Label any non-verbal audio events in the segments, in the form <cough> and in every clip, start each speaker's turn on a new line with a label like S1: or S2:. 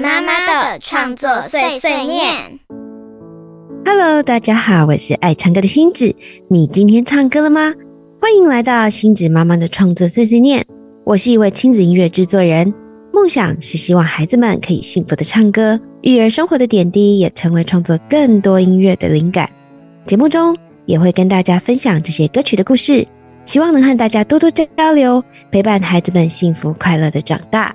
S1: 妈妈的创作碎碎念。
S2: Hello，大家好，我是爱唱歌的星子。你今天唱歌了吗？欢迎来到星子妈妈的创作碎碎念。我是一位亲子音乐制作人，梦想是希望孩子们可以幸福的唱歌，育儿生活的点滴也成为创作更多音乐的灵感。节目中也会跟大家分享这些歌曲的故事，希望能和大家多多交流，陪伴孩子们幸福快乐的长大。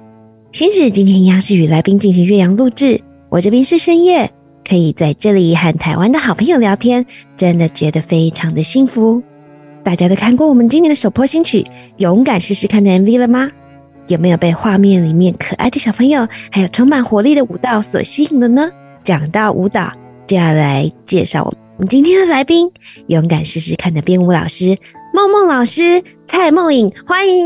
S2: 星子今天一样是与来宾进行岳阳录制，我这边是深夜，可以在这里和台湾的好朋友聊天，真的觉得非常的幸福。大家都看过我们今年的首播新曲《勇敢试试看》的 MV 了吗？有没有被画面里面可爱的小朋友，还有充满活力的舞蹈所吸引的呢？讲到舞蹈，就要来介绍我们今天的来宾——勇敢试试看的编舞老师。梦梦老师，蔡梦颖，欢迎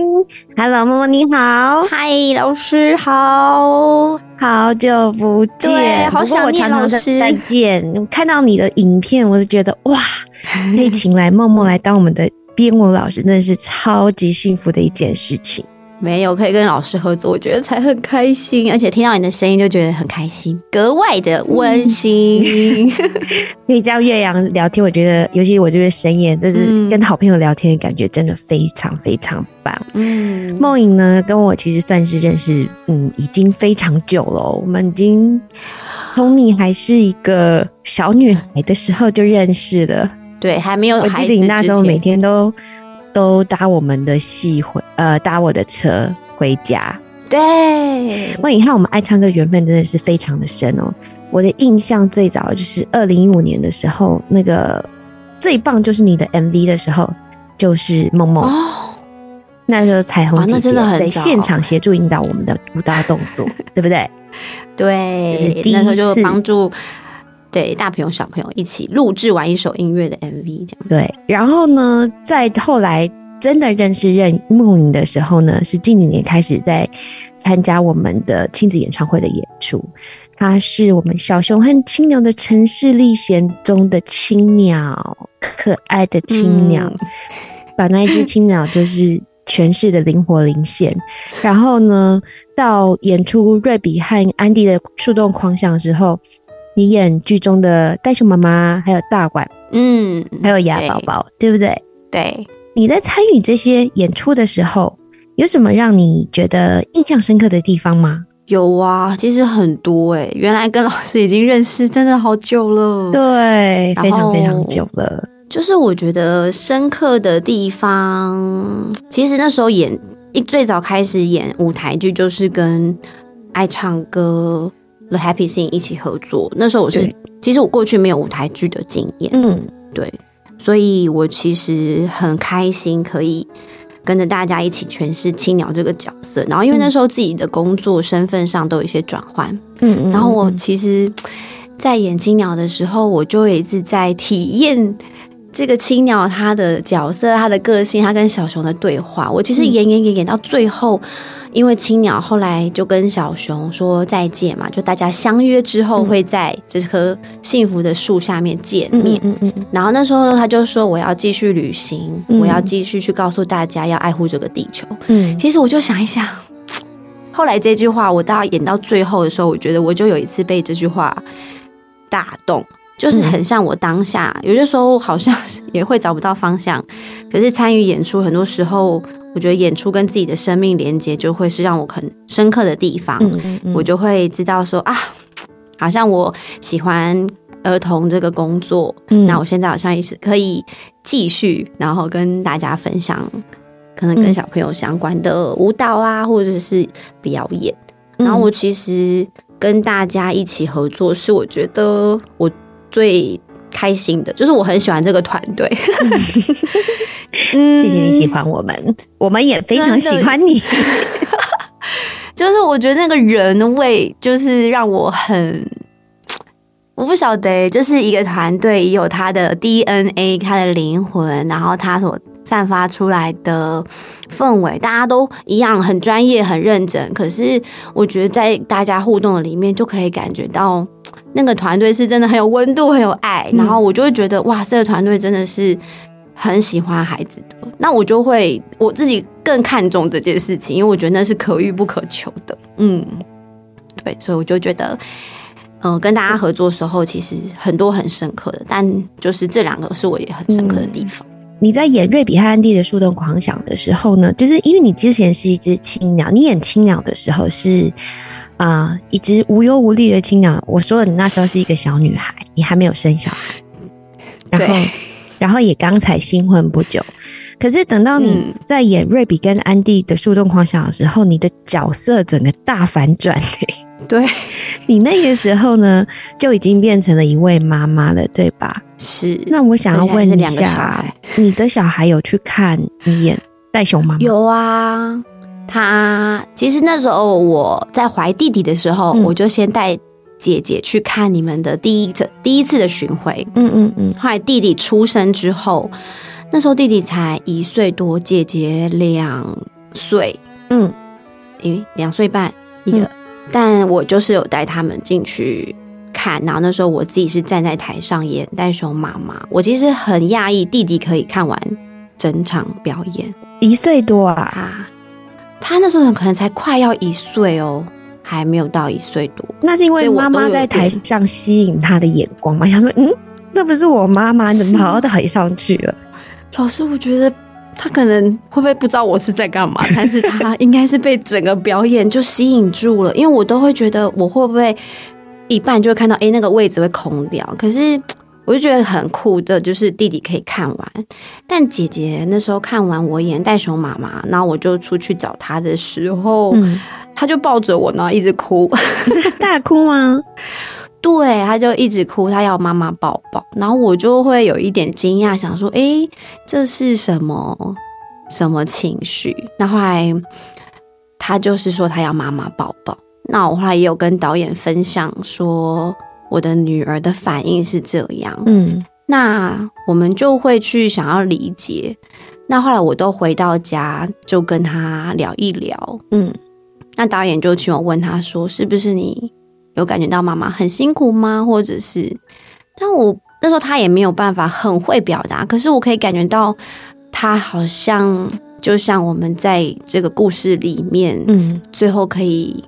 S2: ，Hello，梦梦你好，
S3: 嗨，老师好，
S2: 好久不见，
S3: 好想念老师，
S2: 再见。看到你的影片，我就觉得哇，<laughs> 可以请来梦梦来当我们的编舞老师，真的是超级幸福的一件事情。
S3: 没有可以跟老师合作，我觉得才很开心，而且听到你的声音就觉得很开心，格外的温馨。<laughs>
S2: 可以叫岳阳聊天，我觉得尤其我这边深夜，就是跟好朋友聊天的感觉，真的非常非常棒。嗯，梦颖呢，跟我其实算是认识，嗯，已经非常久了。我们已经从你还是一个小女孩的时候就认识了，
S3: 对，还没有。
S2: 我记得你那时候每天都。都搭我们的戏回，呃，搭我的车回家。
S3: 对，
S2: 那你看我们爱唱歌缘分真的是非常的深哦。我的印象最早就是二零一五年的时候，那个最棒就是你的 MV 的时候，就是梦梦哦。那时候彩虹姐姐在现场协助引导我们的舞蹈动作，对不对？<laughs>
S3: 对，那时候就帮助。对，大朋友小朋友一起录制完一首音乐的 MV，这样
S2: 对。然后呢，在后来真的认识任梦影的时候呢，是近几年开始在参加我们的亲子演唱会的演出。他是我们小熊和青鸟的城市历险中的青鸟，可爱的青鸟，把那一只青鸟就是诠释的灵活灵现。然后呢，到演出瑞比和安迪的树洞框相之后。你演剧中的袋熊妈妈，还有大碗，嗯，还有牙宝宝，对不对？
S3: 对。
S2: 你在参与这些演出的时候，有什么让你觉得印象深刻的地方吗？
S3: 有啊，其实很多哎。原来跟老师已经认识真的好久了，
S2: 对，非常非常久了。
S3: 就是我觉得深刻的地方，其实那时候演一最早开始演舞台剧，就是跟爱唱歌。The Happy Thing 一起合作，那时候我是，其实我过去没有舞台剧的经验，嗯，对，所以我其实很开心可以跟着大家一起诠释青鸟这个角色。然后因为那时候自己的工作身份上都有一些转换，嗯嗯，然后我其实，在演青鸟的时候，我就一直在体验这个青鸟它的角色、它的个性、它跟小熊的对话。我其实演演演演到最后。因为青鸟后来就跟小熊说再见嘛，就大家相约之后会在这棵幸福的树下面见面。嗯嗯。然后那时候他就说：“我要继续旅行，我要继续去告诉大家要爱护这个地球。”嗯。其实我就想一想，后来这句话我到演到最后的时候，我觉得我就有一次被这句话打动，就是很像我当下有些时候好像 <laughs> 也会找不到方向，可是参与演出很多时候。我觉得演出跟自己的生命连接，就会是让我很深刻的地方。我就会知道说啊，好像我喜欢儿童这个工作，那我现在好像也是可以继续，然后跟大家分享可能跟小朋友相关的舞蹈啊，或者是表演。然后我其实跟大家一起合作，是我觉得我最。开心的，就是我很喜欢这个团队。
S2: 嗯，<laughs> 谢谢你喜欢我们，我们也非常喜欢你。<laughs>
S3: 就是我觉得那个人味，就是让我很，我不晓得，就是一个团队有他的 DNA，他的灵魂，然后他所散发出来的氛围，大家都一样很专业、很认真。可是我觉得在大家互动的里面，就可以感觉到。那个团队是真的很有温度、很有爱，然后我就会觉得哇，这个团队真的是很喜欢孩子的。那我就会我自己更看重这件事情，因为我觉得那是可遇不可求的。嗯，对，所以我就觉得，嗯、跟大家合作的时候，其实很多很深刻的，但就是这两个是我也很深刻的地方。
S2: 你在演瑞比和安迪的树洞狂想的时候呢，就是因为你之前是一只青鸟，你演青鸟的时候是啊、一只无忧无虑的青鸟。我说了，你那时候是一个小女孩，你还没有生小孩，然后然后也刚才新婚不久。可是等到你
S3: 嗯
S2: 在演瑞比跟安迪的树洞狂想的时候，你的角色整个大反转、欸。
S3: 对，
S2: 你那个时候呢，就已经变成了一位妈妈了，对吧？
S3: 是。
S2: 那我想要问一下，你的小孩有去看你演袋熊妈妈？
S3: 有啊，他其实那时候我在怀弟弟的时候，
S2: 嗯。
S3: 我就先带姐姐去看你们的第一次第一次的巡回。
S2: 嗯嗯嗯，
S3: 后来弟弟出生之后，那时候弟弟才一岁多，姐姐两岁，
S2: 嗯，
S3: 诶，两岁半一个，
S2: 嗯。
S3: 但我就是有带他们进去看，然后那时候我自己是站在台上演袋熊妈妈，我其实很讶异弟弟可以看完整场表演。
S2: 一岁多啊，
S3: 啊，他那时候可能才快要一岁哦，还没有到一岁多，
S2: 那是因为妈妈在台上吸引他的眼光嘛？想说，嗯，那不是我妈妈，你怎么跑到台上去了？
S3: 老师，我觉得他可能会不会不知道我是在干嘛，<laughs> 但是他应该是被整个表演就吸引住了，因为我都会觉得我会不会一半就会看到，哎、那个位置会空掉，可是。我就觉得很酷的，就是弟弟可以看完，但姐姐那时候看完我演袋熊妈妈，然后我就出去找她的时候，
S2: 嗯，
S3: 她就抱着我，然后一直哭，<laughs>
S2: 大哭吗？<laughs>
S3: 对，她就一直哭，她要妈妈抱抱，然后我就会有一点惊讶，想说，诶，这是什么什么情绪？那后来她就是说她要妈妈抱抱，那我后来也有跟导演分享说，我的女儿的反应是这样，
S2: 嗯。
S3: 那我们就会去想要理解。那后来我都回到家，就跟他聊一聊，
S2: 嗯。
S3: 那导演就请我问他说：“是不是你有感觉到妈妈很辛苦吗？或者是……”但我那时候他也没有办法很会表达，可是我可以感觉到他好像就像我们在这个故事里面，
S2: 嗯。
S3: 最后可以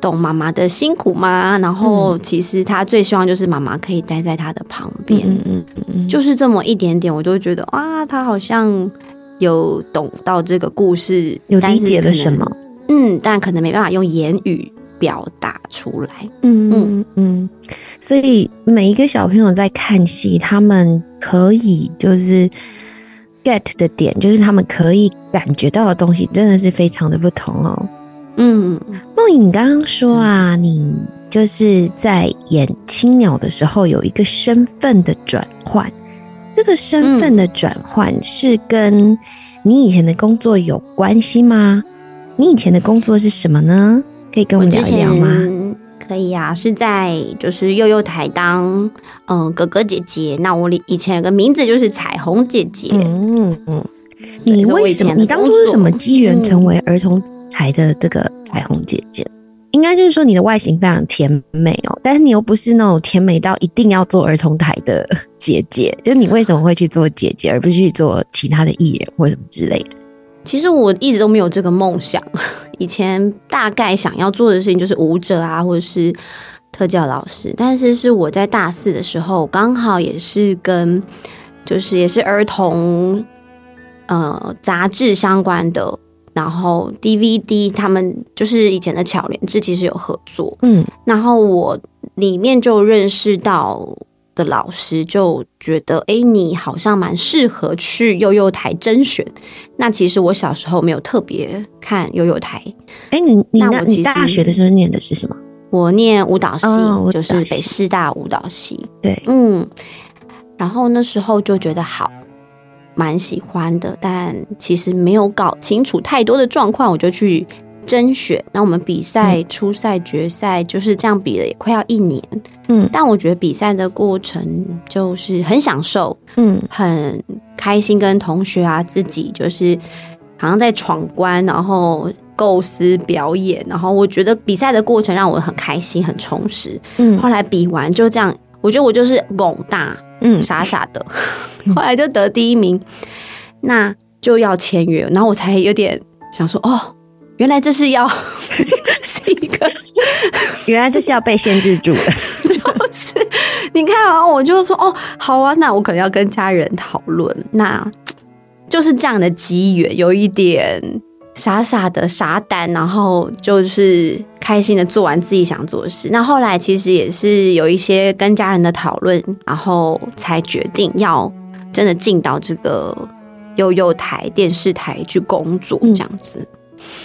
S3: 懂妈妈的辛苦吗？然后其实他最希望就是妈妈可以待在他的旁边，
S2: 嗯嗯嗯嗯，
S3: 就是这么一点点，我就会觉得哇，他好像有懂到这个故事，
S2: 有理解了什么？
S3: 嗯，但可能没办法用言语表达出来。
S2: 嗯嗯嗯，所以每一个小朋友在看戏，他们可以就是 get 的点，就是他们可以感觉到的东西，真的是非常的不同哦。
S3: 嗯，
S2: 梦影，你刚刚说啊，你就是在演青鸟的时候有一个身份的转换，这个身份的转换是跟你以前的工作有关系吗？你以前的工作是什么呢？可以跟我们聊一聊吗？
S3: 可以啊，是在就是幼幼台当嗯、哥哥姐姐。那我以前有个名字就是彩虹姐姐。
S2: 嗯嗯，你为什么？你当初是什么机缘
S3: 嗯
S2: 成为儿童台的这个彩虹姐姐？应该就是说你的外形非常甜美哦，但是你又不是那种甜美到一定要做儿童台的 <laughs> 姐姐，就是你为什么会去做姐姐，而不是去做其他的艺人或什么之类的？
S3: 其实我一直都没有这个梦想，<laughs> 以前大概想要做的事情就是舞者啊，或者是特教老师。但是是我在大四的时候，刚好也是跟就是也是儿童呃杂志相关的，然后 DVD 他们就是以前的巧莲志其实有合作，
S2: 嗯
S3: 然后我里面就认识到的老师就觉得，哎，你好像蛮适合去幼幼台甄选。那其实我小时候没有特别看幼幼台，
S2: 哎、你你那你大学的时候念的是什么？
S3: 我念舞蹈系，就是北师大舞蹈系。
S2: 对，
S3: 嗯，然后那时候就觉得好，蛮喜欢的，但其实没有搞清楚太多的状况，我就去甄选。那我们比赛、初赛、决赛就是这样比了，也快要一年。
S2: 嗯
S3: 但我觉得比赛的过程就是很享受，
S2: 嗯
S3: 很开心，跟同学啊自己就是好像在闯关，然后构思表演，然后我觉得比赛的过程让我很开心，很充实。
S2: 嗯
S3: 后来比完就这样，我觉得我就是拱大，
S2: 嗯
S3: 傻傻的，<laughs> 后来就得第一名，那就要签约，然后我才有点想说，哦，原来这是要 <laughs> 是一个，<laughs>
S2: 原来这是要被限制住的。
S3: 就是你看啊，我就说哦，好啊，那我可能要跟家人讨论。那就是这样的机缘，有一点傻傻的傻胆，然后就是开心的做完自己想做的事。那后来其实也是有一些跟家人的讨论，然后才决定要真的进到这个悠悠台电视台去工作，这样子。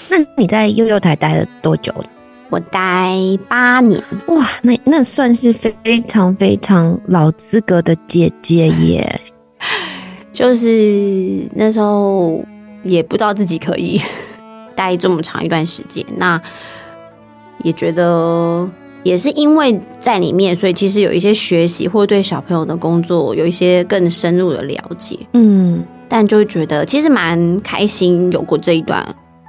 S2: 那你在悠悠台待了多久了？
S3: 我待八年，
S2: 哇，那那算是非常非常老资格的姐姐耶。<laughs>
S3: 就是那时候也不知道自己可以 <laughs> 待这么长一段时间，那也觉得也是因为在里面，所以其实有一些学习或对小朋友的工作有一些更深入的了解。
S2: 嗯，
S3: 但就觉得其实蛮开心，有过这一段。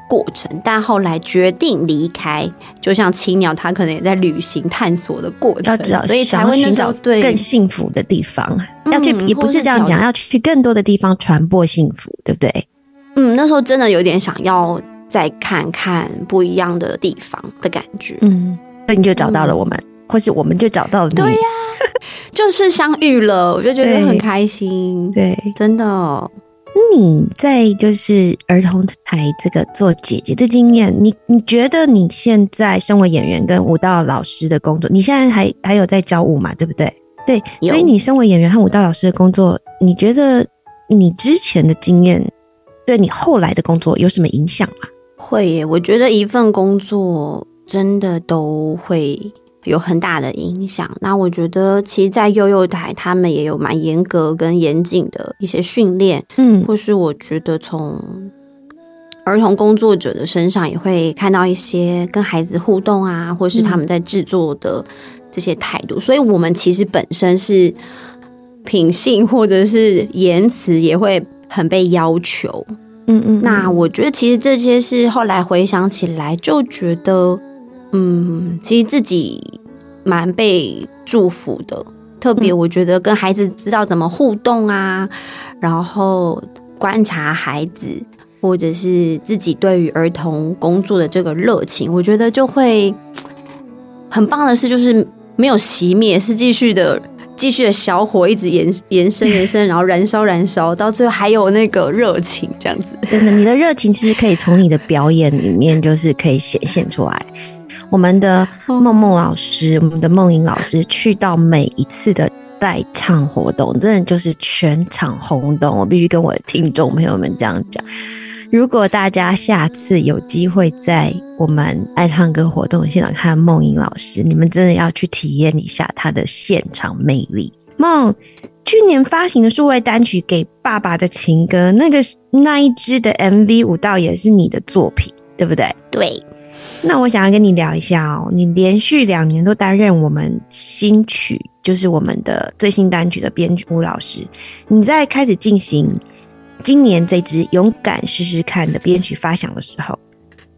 S3: 过程，但后来决定离开，就像青鸟，它可能也在旅行探索的过程，所以才会
S2: 寻找
S3: 对
S2: 更幸福的地方，要去也不是这样讲，要去更多的地方传播幸福，对不对？
S3: 嗯，那时候真的有点想要再看看不一样的地方的感觉，
S2: 嗯，所以你就找到了我们，或是我们就找到了你，
S3: 对呀，<laughs> 就是相遇了，我就觉得很开心，
S2: 对，
S3: 真的。
S2: 你在就是儿童台这个做姐姐的经验，你你觉得你现在身为演员跟舞蹈老师的工作，你现在还还有在教舞嘛？对不对？对，所以你身为演员和舞蹈老师的工作，你觉得你之前的经验对你后来的工作有什么影响吗？
S3: 会耶，我觉得一份工作真的都会。有很大的影响。那我觉得，其实，在幼幼台，他们也有蛮严格跟严谨的一些训练，
S2: 嗯，
S3: 或是我觉得从儿童工作者的身上也会看到一些跟孩子互动啊，或是他们在制作的这些态度。所以，我们其实本身是品性或者是言辞也会很被要求。
S2: 嗯嗯。
S3: 那我觉得，其实这些是后来回想起来，就觉得。嗯，其实自己蛮被祝福的，特别我觉得跟孩子知道怎么互动啊，然后观察孩子，或者是自己对于儿童工作的这个热情，我觉得就会很棒的事，就是没有熄灭，是继续的。继续的小火一直延延伸延伸，然后燃烧燃烧，到最后还有那个热情，这样子。
S2: 真的，你的热情其实可以从你的表演里面就是可以显现出来。我们的梦梦老师，我们的梦莹老师，去到每一次的代唱活动，真的就是全场轰动。我必须跟我的听众朋友们这样讲。如果大家下次有机会在我们爱唱歌活动现场看梦莹老师，你们真的要去体验一下她的现场魅力。梦去年发行的数位单曲《给爸爸的情歌》，那个那一支的 MV 舞蹈也是你的作品，对不对？
S3: 对。
S2: 那我想要跟你聊一下哦，你连续两年都担任我们新曲，就是我们的最新单曲的编曲吴老师，你在开始进行。今年这支勇敢试试看的编曲发响的时候，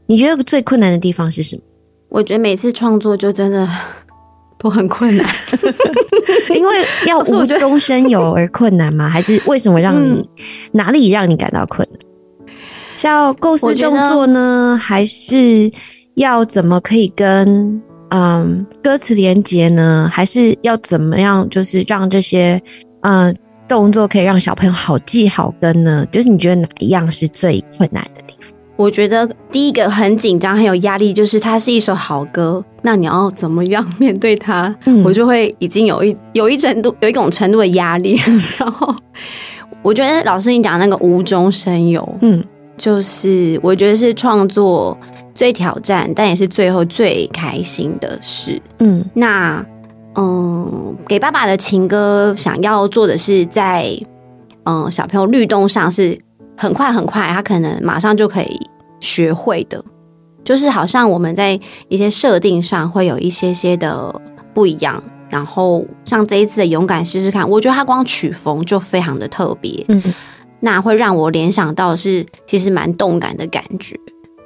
S2: 你觉得最困难的地方是什么？
S3: 我觉得每次创作就真的都很困难，<laughs>
S2: 因为要无中生有而困难吗？<laughs> 还是为什么让你哪里让你感到困难？是要构思动作呢，还是要怎么可以跟嗯歌词连接呢？还是要怎么样就是让这些嗯？动作可以让小朋友好记好跟呢，就是你觉得哪一样是最困难的地方？
S3: 我觉得第一个很紧张很有压力，就是它是一首好歌，那你要怎么样面对它？我就会已经有一有一程度有一种程度的压力。<laughs> 然后我觉得老师你讲那个无中生有，
S2: 嗯，
S3: 就是我觉得是创作最挑战，但也是最后最开心的事。
S2: 嗯，
S3: 那。嗯，给爸爸的情歌，想要做的是在嗯小朋友律动上是很快很快，他可能马上就可以学会的。就是好像我们在一些设定上会有一些些的不一样。然后像这一次的勇敢试试看，我觉得他光曲风就非常的特别，
S2: 嗯，
S3: 那会让我联想到是其实蛮动感的感觉。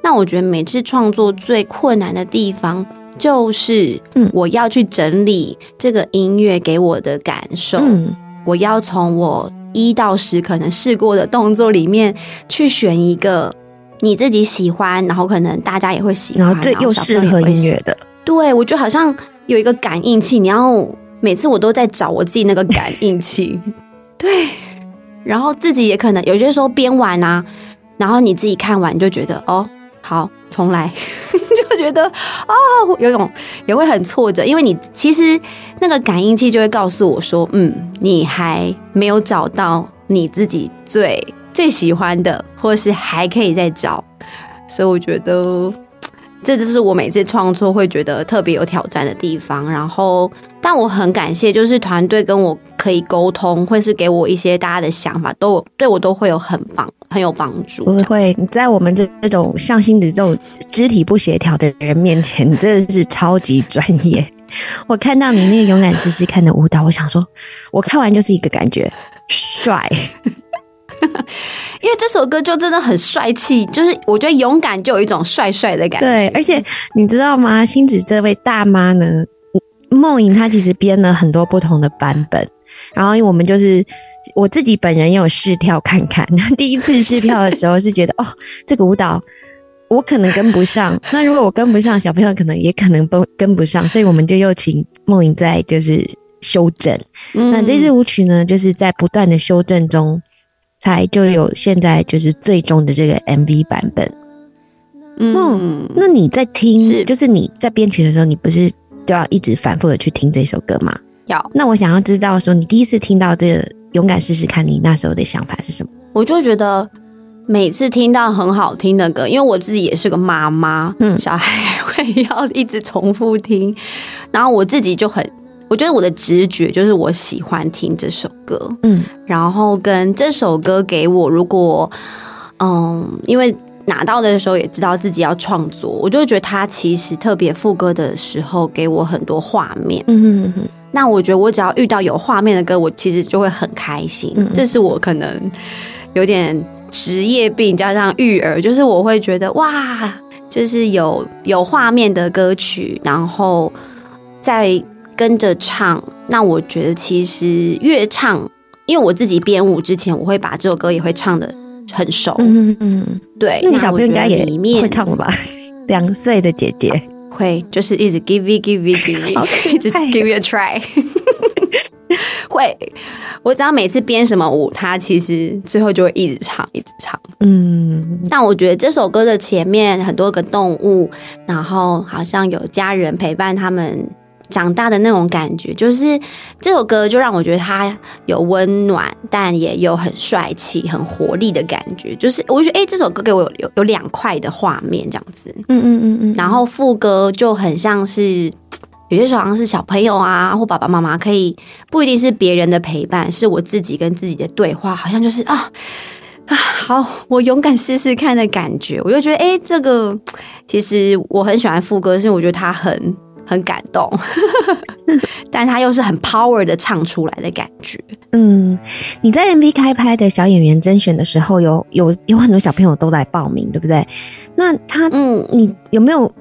S3: 那我觉得每次创作最困难的地方。就是，我要去整理这个音乐给我的感受。
S2: 嗯，
S3: 我要从我一到十可能试过的动作里面去选一个你自己喜欢，然后可能大家也会喜欢，
S2: 然后对又适合音乐的。
S3: 对，我觉得好像有一个感应器，你要每次我都在找我自己那个感应器。<laughs> 对，然后自己也可能有些时候编完啊，然后你自己看完就觉得哦，好，重来，就觉得啊，有种也会很挫折，因为你其实那个感应器就会告诉我说，嗯，你还没有找到你自己最最喜欢的，或是还可以再找，所以我觉得。这就是我每次创作会觉得特别有挑战的地方。然后，但我很感谢，就是团队跟我可以沟通，或是给我一些大家的想法，都对我都会有很帮很有帮助。
S2: 不会在我们这这种像星子这种肢体不协调的人面前，真的是超级专业。<laughs> 我看到你那个勇敢试试看的舞蹈，我想说，我看完就是一个感觉，帅。<laughs>
S3: 因为这首歌就真的很帅气，就是我觉得勇敢就有一种帅帅的感觉。
S2: 对，而且你知道吗？星子这位大妈呢，梦莹她其实编了很多不同的版本，然后因为我们就是我自己本人也有试跳看看，<laughs> 第一次试跳的时候是觉得 <laughs> 哦，这个舞蹈我可能跟不上，<laughs> 那如果我跟不上，小朋友可能也可能不跟不上，所以我们就又请梦莹在就是修正。那这支舞曲呢，就是在不断的修正中。才就有现在就是最终的这个 MV 版本。嗯，那你在听，就是你在编曲的时候，你不是都要一直反复的去听这首歌吗？
S3: 要。
S2: 那我想要知道，说你第一次听到这个《勇敢试试看》，你那时候的想法是什么？
S3: 我就觉得每次听到很好听的歌，因为我自己也是个妈妈，嗯，小孩会要一直重复听，然后我自己就很。我觉得我的直觉就是我喜欢听这首歌，嗯，然后跟这首歌给我，如果嗯，因为拿到的时候也知道自己要创作，我就觉得它其实特别副歌的时候给我很多画面，嗯嗯嗯。那我觉得我只要遇到有画面的歌，我其实就会很开心。这是我可能有点职业病加上育儿，就是我会觉得哇，就是有有画面的歌曲，然后在。跟着唱，那我觉得其实越唱，因为我自己编舞之前，我会把这首歌也会唱的很熟。嗯嗯，对。
S2: 那你小朋友应该也会唱了吧？两岁的姐姐
S3: 会，就是一直 give it give it give it，一直 give a try。<laughs> 会，我只要每次编什么舞，他其实最后就会一直唱，一直唱。嗯，但我觉得这首歌的前面很多个动物，然后好像有家人陪伴他们。长大的那种感觉，就是这首歌就让我觉得他有温暖，但也有很帅气、很活力的感觉。就是我觉得，哎，这首歌给我有有有两块的画面这样子。嗯嗯嗯嗯。然后副歌就很像是有些时候好像是小朋友啊，或爸爸妈妈可以不一定是别人的陪伴，是我自己跟自己的对话，好像就是啊啊，好，我勇敢试试看的感觉。我就觉得，哎，这个其实我很喜欢副歌，是因为我觉得它很。很感动，<laughs> 但他又是很 power 的唱出来的感觉。
S2: 嗯，你在 MV 开拍的小演员甄选的时候，有有有很多小朋友都来报名，对不对？那他，嗯，你有没有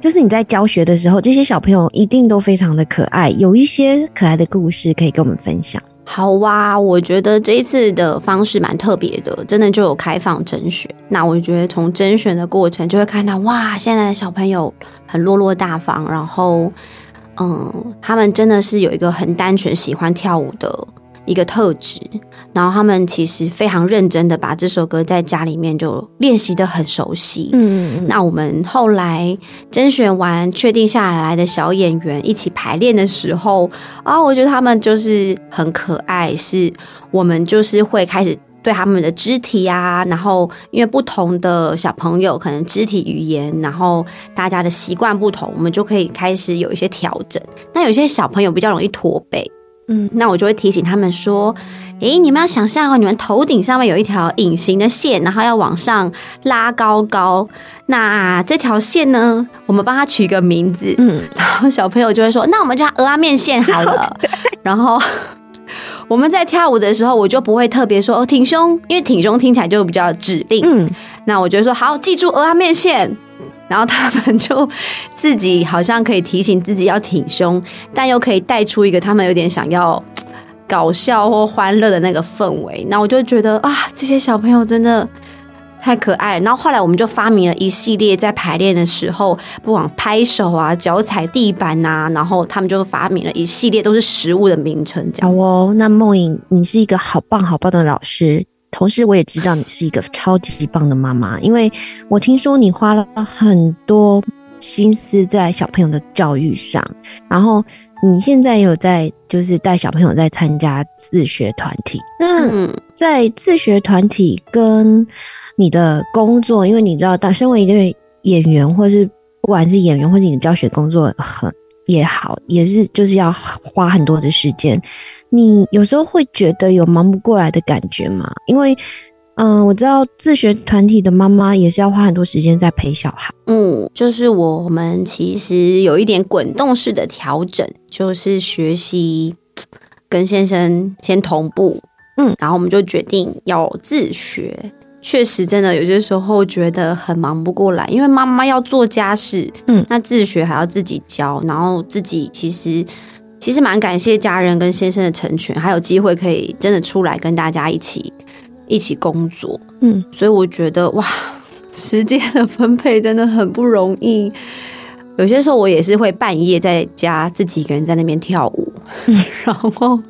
S2: 就是你在教学的时候，这些小朋友一定都非常的可爱，有一些可爱的故事可以跟我们分享？
S3: 好哇，我觉得这一次的方式蛮特别的，真的就有开放甄选。那我觉得从甄选的过程就会看到，哇，现在的小朋友很落落大方，然后，嗯，他们真的是有一个很单纯喜欢跳舞的。一个特质，然后他们其实非常认真的把这首歌在家里面就练习的很熟悉。嗯嗯那我们后来甄选完确定下来的小演员一起排练的时候啊，我觉得他们就是很可爱。是我们就是会开始对他们的肢体啊，然后因为不同的小朋友可能肢体语言，然后大家的习惯不同，我们就可以开始有一些调整。那有些小朋友比较容易驼背。嗯，那我就会提醒他们说：“诶，你们要想象哦，你们头顶上面有一条隐形的线，然后要往上拉高高。那这条线呢，我们帮它取一个名字。嗯，然后小朋友就会说：那我们叫鹅阿面线好了。然后我们在跳舞的时候，我就不会特别说哦挺胸，因为挺胸听起来就比较指令。嗯，那我就说好，记住鹅阿面线。”然后他们就自己好像可以提醒自己要挺胸，但又可以带出一个他们有点想要搞笑或欢乐的那个氛围。那我就觉得啊，这些小朋友真的太可爱了。然后后来我们就发明了一系列在排练的时候，不管拍手啊、脚踩地板呐、然后他们就发明了一系列都是食物的名称，这样。
S2: 好哦，那梦颖，你是一个好棒好棒的老师，同时我也知道你是一个超级棒的妈妈，因为我听说你花了很多心思在小朋友的教育上，然后你现在有在就是带小朋友在参加自学团体，那
S3: 嗯，
S2: 在自学团体跟你的工作，因为你知道，当身为一个演员，或是不管是演员或是你的教学工作很也好，也是就是要花很多的时间。你有时候会觉得有忙不过来的感觉吗？因为，嗯、我知道自学团体的妈妈也是要花很多时间在陪小孩。
S3: 嗯，就是我们其实有一点滚动式的调整，就是学习跟先生先同步，
S2: 嗯，
S3: 然后我们就决定要自学。确实，真的有些时候觉得很忙不过来，因为妈妈要做家事，
S2: 嗯。
S3: 那自学还要自己教，然后自己其实其实蛮感谢家人跟先生的成全，还有机会可以真的出来跟大家一起一起工作，
S2: 嗯，
S3: 所以我觉得哇，<laughs> 时间的分配真的很不容易。有些时候我也是会半夜在家自己一个人在那边跳舞，<laughs> 然后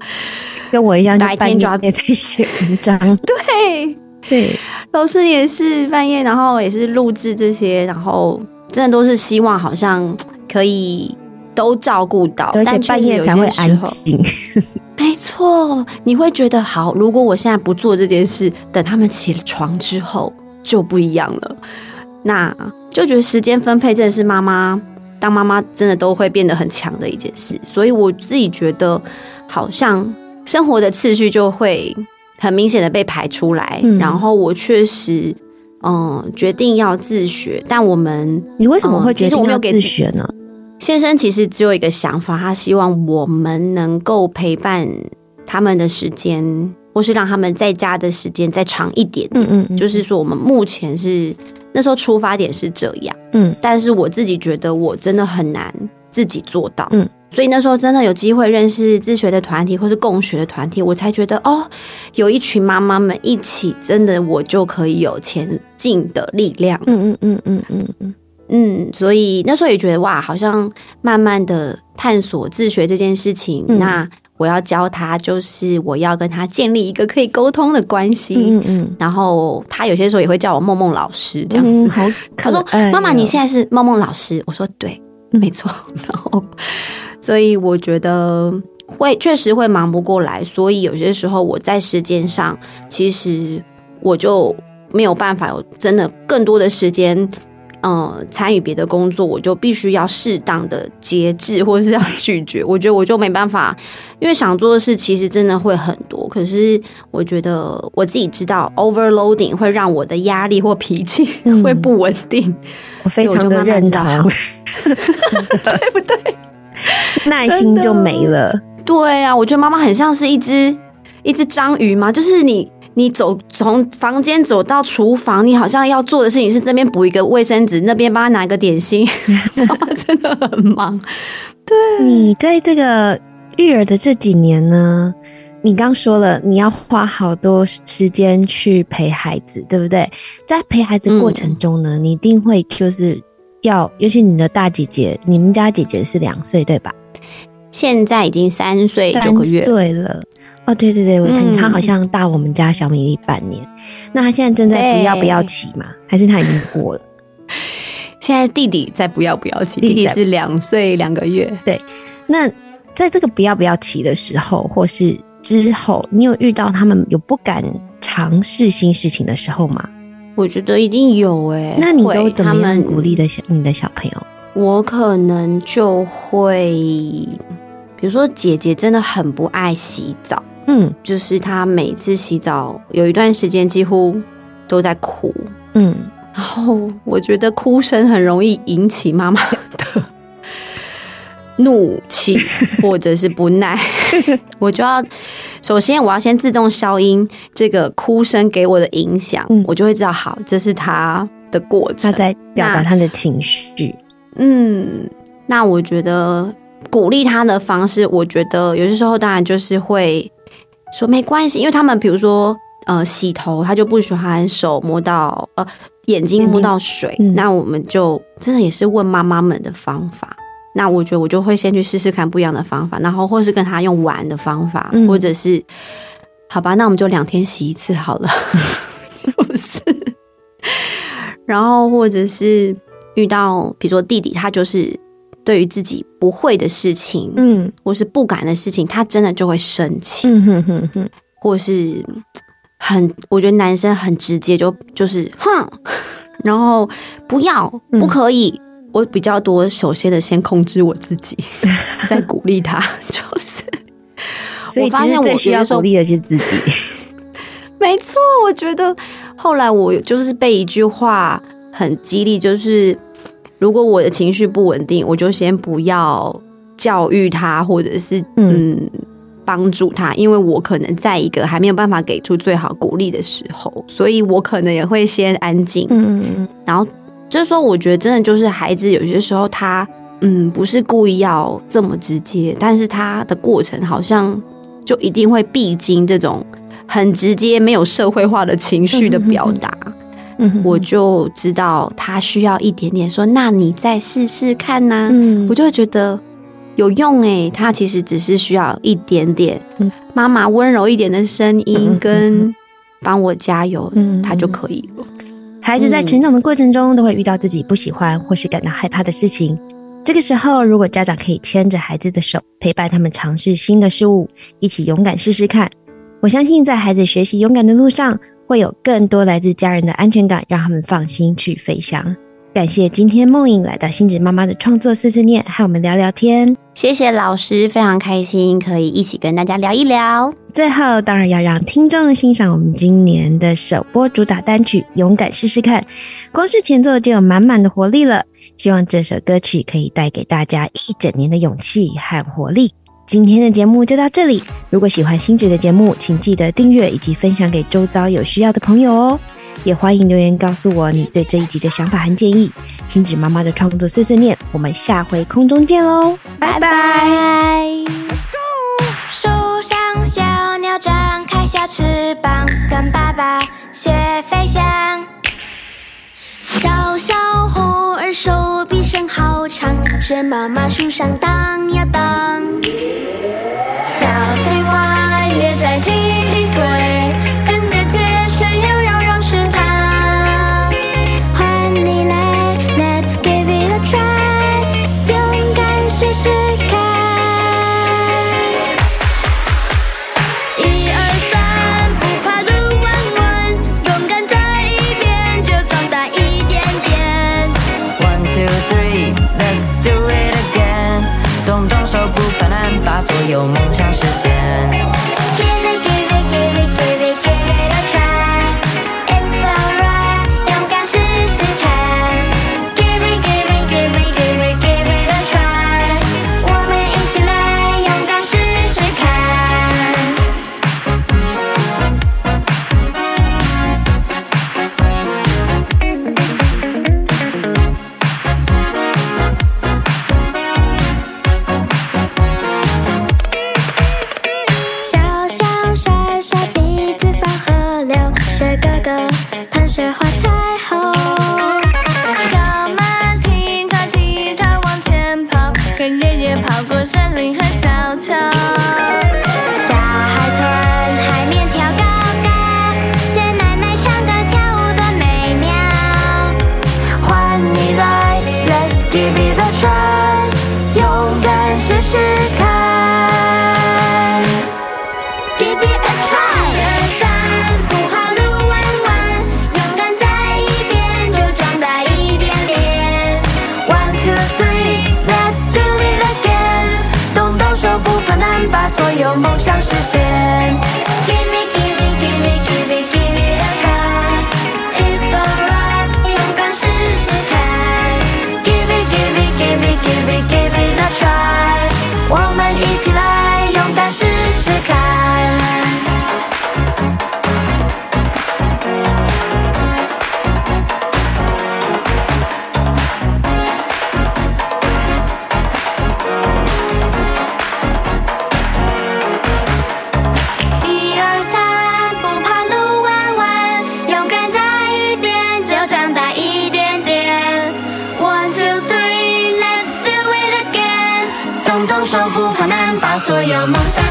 S2: 跟我一样，
S3: 白天抓
S2: 夜在写文章。<laughs>
S3: 对
S2: 对，
S3: 老师也是半夜，然后也是录制这些，然后真的都是希望好像可以都照顾到，但
S2: 半夜才会安静。<laughs>
S3: 没错，你会觉得好，如果我现在不做这件事，等他们起了床之后就不一样了。那就觉得时间分配真的是妈妈当妈妈真的都会变得很强的一件事，所以我自己觉得好像生活的次序就会很明显的被排出来，
S2: 嗯。
S3: 然后我确实嗯决定要自学，但我们
S2: 你为什么会决定要
S3: 自
S2: 自学呢？
S3: 先生其实只有一个想法，他希望我们能够陪伴他们的时间，或是让他们在家的时间再长一点点。
S2: 嗯嗯嗯，
S3: 就是说，我们目前是那时候出发点是这样，
S2: 嗯。
S3: 但是我自己觉得我真的很难自己做到，
S2: 嗯，
S3: 所以那时候真的有机会认识自学的团体或是共学的团体，我才觉得哦，有一群妈妈们一起，真的我就可以有前进的力量。
S2: 嗯嗯嗯嗯嗯嗯，
S3: 嗯，所以那时候也觉得哇，好像慢慢的探索自学这件事情。
S2: 嗯
S3: 那我要教他，就是我要跟他建立一个可以沟通的关系。
S2: 嗯嗯
S3: 然后他有些时候也会叫我梦梦老师这样子。
S2: 嗯，好
S3: 他说
S2: 可爱哦：“
S3: 妈妈，你现在是梦梦老师。”我说：“对，
S2: 嗯
S3: 没错。”然后，所以我觉得会确实会忙不过来，所以有些时候我在时间上，其实我就没有办法有真的更多的时间。嗯，参与别的工作，我就必须要适当的节制，或是要拒绝。我觉得我就没办法，因为想做的事其实真的会很多。可是我觉得我自己知道，overloading 会让我的压力或脾气
S2: 嗯
S3: 会不稳定。
S2: 我非常的认
S3: 道
S2: 同，<laughs>
S3: 对不对？<laughs>
S2: 耐心就没了。
S3: 对啊，我觉得妈妈很像是一只一只章鱼嘛，就是你你走从房间走到厨房，你好像要做的事情是这边补一个卫生纸，那边帮他拿一个点心，<laughs> 妈妈真的很忙。
S2: 对你在这个育儿的这几年呢，你刚说了你要花好多时间去陪孩子，对不对？在陪孩子过程中呢，你一定会就是要，尤其你的大姐姐，你们家姐姐是两岁对吧？
S3: 现在已经三岁九个月，
S2: 岁了。哦，对对对，我看
S3: 嗯
S2: 他好像大我们家小米粒半年。那他现在正在不要不要骑嘛？还是他已经过了？<laughs>
S3: 现在弟弟在不要不要起，
S2: 弟弟
S3: 是两岁两个月。
S2: 对那在这个不要不要骑的时候，或是之后，你有遇到他们有不敢尝试新事情的时候吗？
S3: 我觉得一定有哎、
S2: 那你都怎么样鼓励的小你的小朋友？
S3: 我可能就会，比如说姐姐真的很不爱洗澡，
S2: 嗯。
S3: 就是她每次洗澡有一段时间几乎都在哭，
S2: 嗯。
S3: 然后我觉得哭声很容易引起妈妈的 <laughs> 怒气或者是不耐，<laughs> 我就要首先我要先自动消音这个哭声给我的影响，
S2: 嗯。
S3: 我就会知道好，这是他的过程。
S2: 他在表达
S3: 那
S2: 他的情绪。
S3: 嗯，那我觉得鼓励他的方式，我觉得有些时候当然就是会说没关系，因为他们比如说呃洗头，他就不喜欢手摸到呃眼睛摸到水，
S2: 嗯
S3: 那我们就真的也是问妈妈们的方法。那我觉得我就会先去试试看不一样的方法，然后或是跟他用玩的方法，
S2: 嗯。
S3: 或者是好吧，那我们就两天洗一次好了，<laughs> 就是，然后或者是遇到比如说弟弟，他就是对于自己不会的事情，
S2: 嗯
S3: 或是不敢的事情，他真的就会生气，
S2: 嗯哼哼哼，
S3: 或是很，我觉得男生很直接就，就是哼，然后不要，
S2: 嗯
S3: 不可以。我比较多，首先的先控制我自己，<laughs> 再鼓励他，就是 <laughs>
S2: 所以
S3: 我发现我
S2: 需要鼓励的是自己。<laughs>
S3: 没错。我觉得后来我就是被一句话很激励，就是如果我的情绪不稳定，我就先不要教育他，或者是
S2: 嗯。
S3: 嗯帮助他，因为我可能在一个还没有办法给出最好鼓励的时候，所以我可能也会先安静，
S2: 嗯。
S3: 然后就是说，我觉得真的就是孩子有些时候他嗯不是故意要这么直接，但是他的过程好像就一定会必经这种很直接、没有社会化的情绪的表达，
S2: 嗯，
S3: 我就知道他需要一点点说，那你再试试看呐、
S2: 嗯。
S3: 我就会觉得有用诶、他其实只是需要一点点
S2: 嗯。
S3: 妈妈温柔一点的声音
S2: 嗯
S3: 跟帮我加油，
S2: 嗯
S3: 他就可以了。
S2: 孩子在成长的过程中，都会遇到自己不喜欢或是感到害怕的事情。这个时候，如果家长可以牵着孩子的手，陪伴他们尝试新的事物，一起勇敢试试看，我相信在孩子学习勇敢的路上，会有更多来自家人的安全感，让他们放心去飞翔。感谢今天梦影来到星子妈妈的创作碎碎念，和我们聊聊天。
S3: 谢谢老师，非常开心可以一起跟大家聊一聊。
S2: 最后，当然要让听众欣赏我们今年的首播主打单曲《勇敢试试看》，光是前奏就有满满的活力了。希望这首歌曲可以带给大家一整年的勇气和活力。今天的节目就到这里，如果喜欢星子的节目，请记得订阅以及分享给周遭有需要的朋友哦。也欢迎留言告诉我你对这一集的想法和建议。星子妈妈的创作碎碎念，我们下回空中见喽，拜拜。
S1: 树上小鸟张开小翅膀，跟爸爸学学妈妈树上荡呀荡。小青蛙也在踢森林和小桥。
S4: 梦
S1: 怕难，